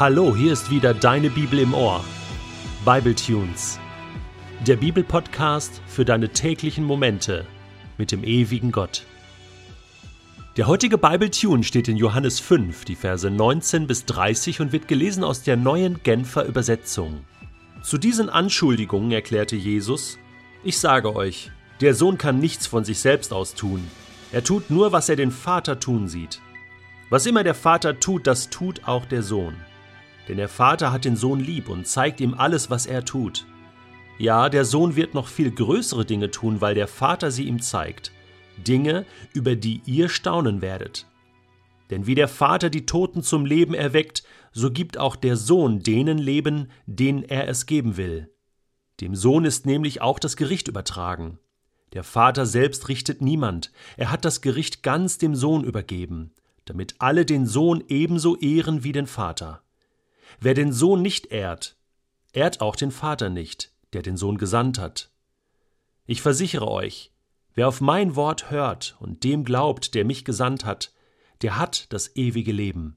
Hallo, hier ist wieder deine Bibel im Ohr. Bible Tunes. Der Bibelpodcast für deine täglichen Momente mit dem ewigen Gott. Der heutige Bible Tune steht in Johannes 5, die Verse 19 bis 30 und wird gelesen aus der neuen Genfer Übersetzung. Zu diesen Anschuldigungen erklärte Jesus: Ich sage euch, der Sohn kann nichts von sich selbst aus tun. Er tut nur, was er den Vater tun sieht. Was immer der Vater tut, das tut auch der Sohn. Denn der Vater hat den Sohn lieb und zeigt ihm alles, was er tut. Ja, der Sohn wird noch viel größere Dinge tun, weil der Vater sie ihm zeigt. Dinge, über die ihr staunen werdet. Denn wie der Vater die Toten zum Leben erweckt, so gibt auch der Sohn denen Leben, denen er es geben will. Dem Sohn ist nämlich auch das Gericht übertragen. Der Vater selbst richtet niemand, er hat das Gericht ganz dem Sohn übergeben, damit alle den Sohn ebenso ehren wie den Vater. Wer den Sohn nicht ehrt, ehrt auch den Vater nicht, der den Sohn gesandt hat. Ich versichere euch, wer auf mein Wort hört und dem glaubt, der mich gesandt hat, der hat das ewige Leben.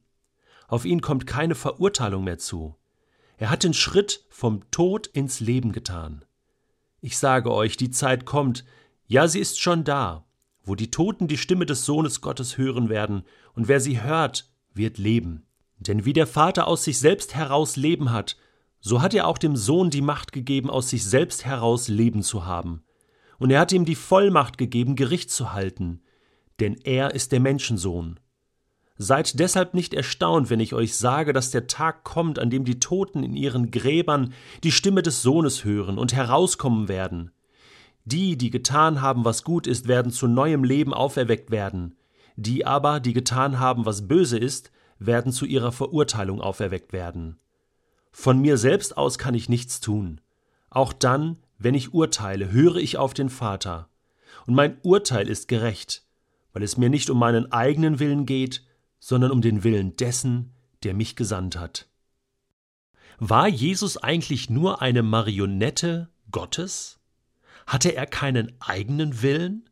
Auf ihn kommt keine Verurteilung mehr zu. Er hat den Schritt vom Tod ins Leben getan. Ich sage euch, die Zeit kommt, ja sie ist schon da, wo die Toten die Stimme des Sohnes Gottes hören werden, und wer sie hört, wird leben. Denn wie der Vater aus sich selbst heraus Leben hat, so hat er auch dem Sohn die Macht gegeben, aus sich selbst heraus Leben zu haben. Und er hat ihm die Vollmacht gegeben, Gericht zu halten, denn er ist der Menschensohn. Seid deshalb nicht erstaunt, wenn ich euch sage, dass der Tag kommt, an dem die Toten in ihren Gräbern die Stimme des Sohnes hören und herauskommen werden. Die, die getan haben, was gut ist, werden zu neuem Leben auferweckt werden. Die aber, die getan haben, was böse ist, werden zu ihrer Verurteilung auferweckt werden. Von mir selbst aus kann ich nichts tun. Auch dann, wenn ich urteile, höre ich auf den Vater. Und mein Urteil ist gerecht, weil es mir nicht um meinen eigenen Willen geht, sondern um den Willen dessen, der mich gesandt hat. War Jesus eigentlich nur eine Marionette Gottes? Hatte er keinen eigenen Willen?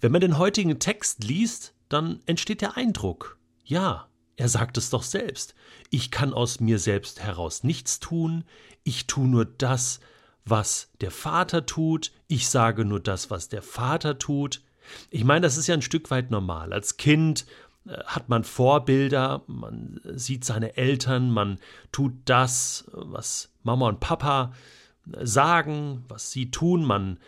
Wenn man den heutigen Text liest, dann entsteht der Eindruck, ja, er sagt es doch selbst. Ich kann aus mir selbst heraus nichts tun, ich tue nur das, was der Vater tut, ich sage nur das, was der Vater tut. Ich meine, das ist ja ein Stück weit normal. Als Kind äh, hat man Vorbilder, man sieht seine Eltern, man tut das, was Mama und Papa sagen, was sie tun, man,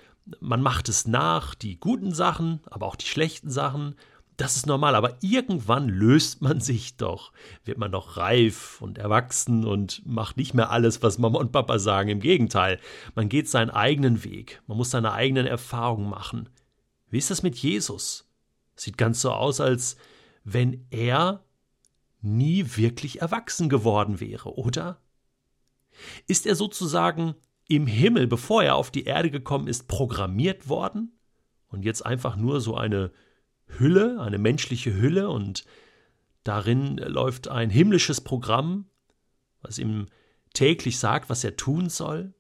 man macht es nach, die guten Sachen, aber auch die schlechten Sachen, das ist normal, aber irgendwann löst man sich doch, wird man doch reif und erwachsen und macht nicht mehr alles, was Mama und Papa sagen. Im Gegenteil, man geht seinen eigenen Weg, man muss seine eigenen Erfahrungen machen. Wie ist das mit Jesus? Sieht ganz so aus, als wenn er nie wirklich erwachsen geworden wäre, oder? Ist er sozusagen im Himmel, bevor er auf die Erde gekommen ist, programmiert worden und jetzt einfach nur so eine Hülle, eine menschliche Hülle und darin läuft ein himmlisches Programm, was ihm täglich sagt, was er tun soll.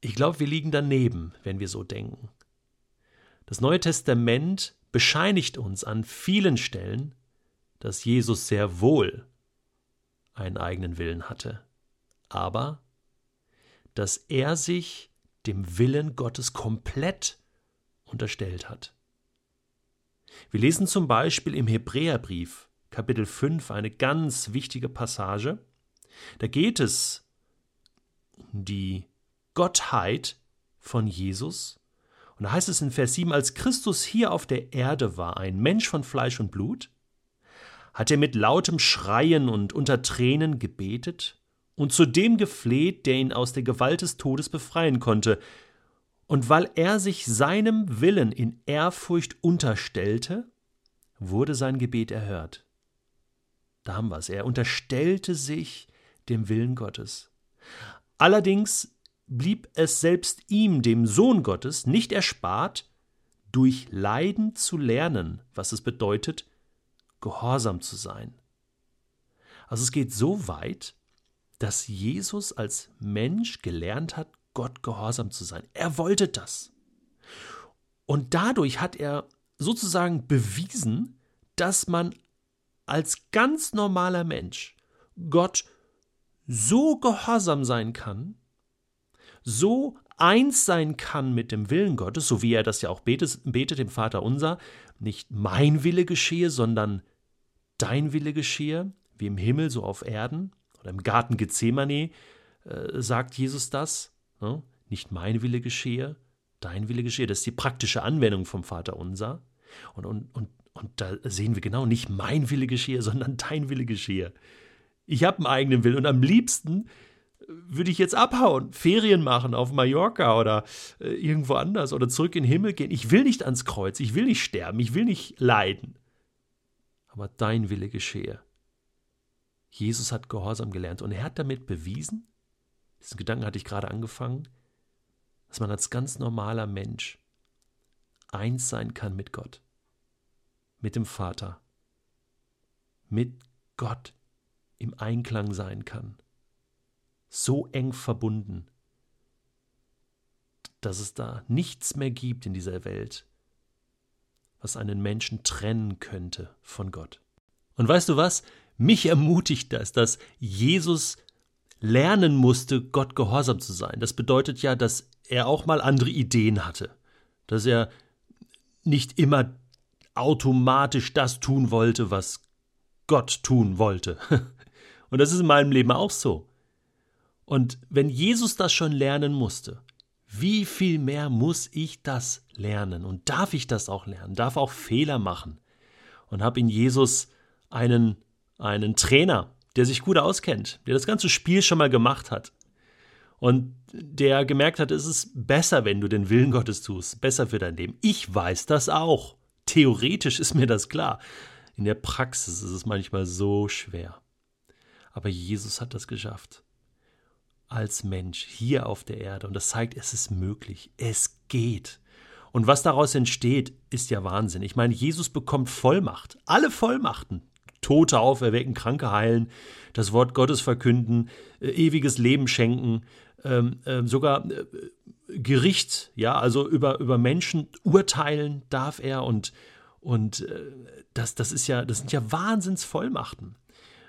Ich glaube, wir liegen daneben, wenn wir so denken. Das Neue Testament bescheinigt uns an vielen Stellen, dass Jesus sehr wohl einen eigenen Willen hatte, aber dass er sich dem Willen Gottes komplett unterstellt hat. Wir lesen zum Beispiel im Hebräerbrief, Kapitel 5, eine ganz wichtige Passage. Da geht es um die Gottheit von Jesus. Und da heißt es in Vers 7, als Christus hier auf der Erde war, ein Mensch von Fleisch und Blut, hat er mit lautem Schreien und unter Tränen gebetet und zu dem gefleht, der ihn aus der Gewalt des Todes befreien konnte, und weil er sich seinem Willen in Ehrfurcht unterstellte, wurde sein Gebet erhört. Da haben wir es. Er unterstellte sich dem Willen Gottes. Allerdings blieb es selbst ihm, dem Sohn Gottes, nicht erspart, durch Leiden zu lernen, was es bedeutet, gehorsam zu sein. Also es geht so weit, dass Jesus als Mensch gelernt hat, Gott gehorsam zu sein. Er wollte das. Und dadurch hat er sozusagen bewiesen, dass man als ganz normaler Mensch Gott so gehorsam sein kann, so eins sein kann mit dem Willen Gottes, so wie er das ja auch betet, betet dem Vater unser, nicht mein Wille geschehe, sondern dein Wille geschehe, wie im Himmel, so auf Erden. Oder im Garten Gethsemane äh, sagt Jesus das. Ne? Nicht mein Wille geschehe, dein Wille geschehe. Das ist die praktische Anwendung vom Vater unser. Und, und, und, und da sehen wir genau, nicht mein Wille geschehe, sondern dein Wille geschehe. Ich habe einen eigenen Willen und am liebsten würde ich jetzt abhauen, Ferien machen auf Mallorca oder äh, irgendwo anders oder zurück in den Himmel gehen. Ich will nicht ans Kreuz, ich will nicht sterben, ich will nicht leiden. Aber dein Wille geschehe. Jesus hat Gehorsam gelernt und er hat damit bewiesen, diesen Gedanken hatte ich gerade angefangen, dass man als ganz normaler Mensch eins sein kann mit Gott, mit dem Vater, mit Gott im Einklang sein kann so eng verbunden, dass es da nichts mehr gibt in dieser Welt, was einen Menschen trennen könnte von Gott. Und weißt du was? Mich ermutigt das, dass Jesus lernen musste, Gott gehorsam zu sein. Das bedeutet ja, dass er auch mal andere Ideen hatte, dass er nicht immer automatisch das tun wollte, was Gott tun wollte. Und das ist in meinem Leben auch so. Und wenn Jesus das schon lernen musste, wie viel mehr muss ich das lernen? Und darf ich das auch lernen? Darf auch Fehler machen? Und habe in Jesus einen, einen Trainer, der sich gut auskennt, der das ganze Spiel schon mal gemacht hat. Und der gemerkt hat, es ist besser, wenn du den Willen Gottes tust, besser für dein Leben. Ich weiß das auch. Theoretisch ist mir das klar. In der Praxis ist es manchmal so schwer. Aber Jesus hat das geschafft als Mensch hier auf der Erde. Und das zeigt, es ist möglich. Es geht. Und was daraus entsteht, ist ja Wahnsinn. Ich meine, Jesus bekommt Vollmacht. Alle Vollmachten. Tote auferwecken, Kranke heilen, das Wort Gottes verkünden, äh, ewiges Leben schenken, ähm, äh, sogar äh, Gericht, ja, also über, über Menschen urteilen darf er und, und äh, das, das ist ja, das sind ja Wahnsinnsvollmachten.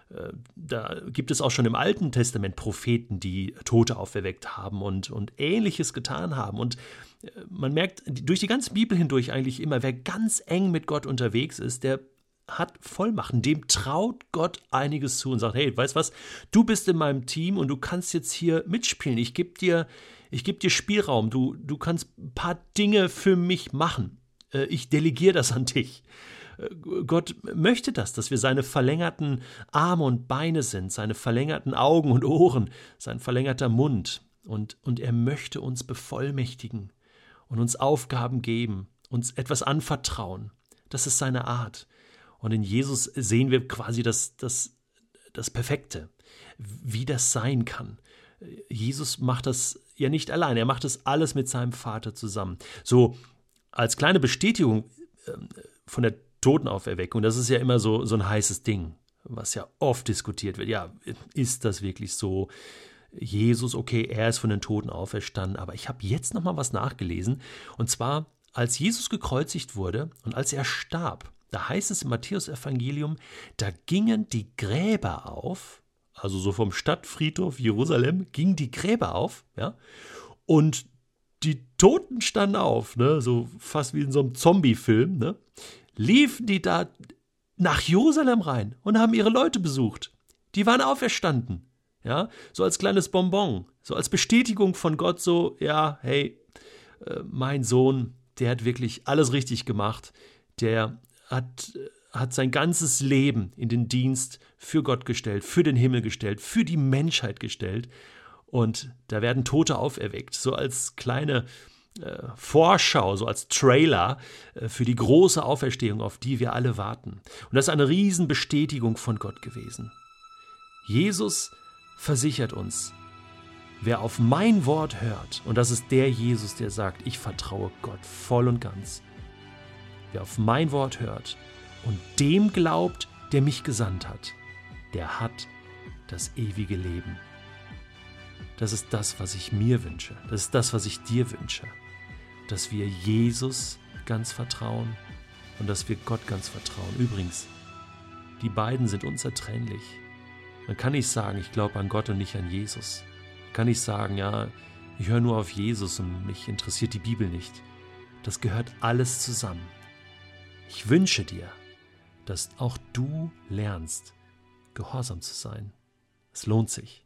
Äh, da gibt es auch schon im Alten Testament Propheten, die Tote auferweckt haben und, und Ähnliches getan haben. Und äh, man merkt durch die ganze Bibel hindurch eigentlich immer, wer ganz eng mit Gott unterwegs ist, der hat Vollmachten, dem traut Gott einiges zu und sagt, hey, weißt was, du bist in meinem Team und du kannst jetzt hier mitspielen. Ich gebe dir, ich gebe dir Spielraum. Du, du kannst ein paar Dinge für mich machen. Äh, ich delegiere das an dich. Gott möchte das, dass wir seine verlängerten Arme und Beine sind, seine verlängerten Augen und Ohren, sein verlängerter Mund. Und, und er möchte uns bevollmächtigen und uns Aufgaben geben, uns etwas anvertrauen. Das ist seine Art. Und in Jesus sehen wir quasi das, das, das Perfekte, wie das sein kann. Jesus macht das ja nicht allein, er macht das alles mit seinem Vater zusammen. So als kleine Bestätigung ähm, von der Totenauferweckung, das ist ja immer so, so ein heißes Ding, was ja oft diskutiert wird. Ja, ist das wirklich so? Jesus, okay, er ist von den Toten auferstanden, aber ich habe jetzt noch mal was nachgelesen und zwar als Jesus gekreuzigt wurde und als er starb, da heißt es im Matthäusevangelium, da gingen die Gräber auf, also so vom Stadtfriedhof Jerusalem gingen die Gräber auf, ja, und die Toten standen auf, ne, so fast wie in so einem Zombie-Film, ne, liefen die da nach Jerusalem rein und haben ihre Leute besucht. Die waren auferstanden. Ja, so als kleines Bonbon, so als Bestätigung von Gott, so, ja, hey, äh, mein Sohn, der hat wirklich alles richtig gemacht. Der hat, hat sein ganzes Leben in den Dienst für Gott gestellt, für den Himmel gestellt, für die Menschheit gestellt. Und da werden Tote auferweckt, so als kleine äh, Vorschau, so als Trailer äh, für die große Auferstehung, auf die wir alle warten. Und das ist eine Riesenbestätigung von Gott gewesen. Jesus versichert uns, wer auf mein Wort hört, und das ist der Jesus, der sagt, ich vertraue Gott voll und ganz, der auf mein Wort hört und dem glaubt, der mich gesandt hat, der hat das ewige Leben. Das ist das, was ich mir wünsche. Das ist das, was ich dir wünsche. Dass wir Jesus ganz vertrauen und dass wir Gott ganz vertrauen. Übrigens, die beiden sind unzertrennlich. Man kann nicht sagen, ich glaube an Gott und nicht an Jesus. Man kann nicht sagen, ja, ich höre nur auf Jesus und mich interessiert die Bibel nicht. Das gehört alles zusammen. Ich wünsche dir, dass auch du lernst, gehorsam zu sein. Es lohnt sich.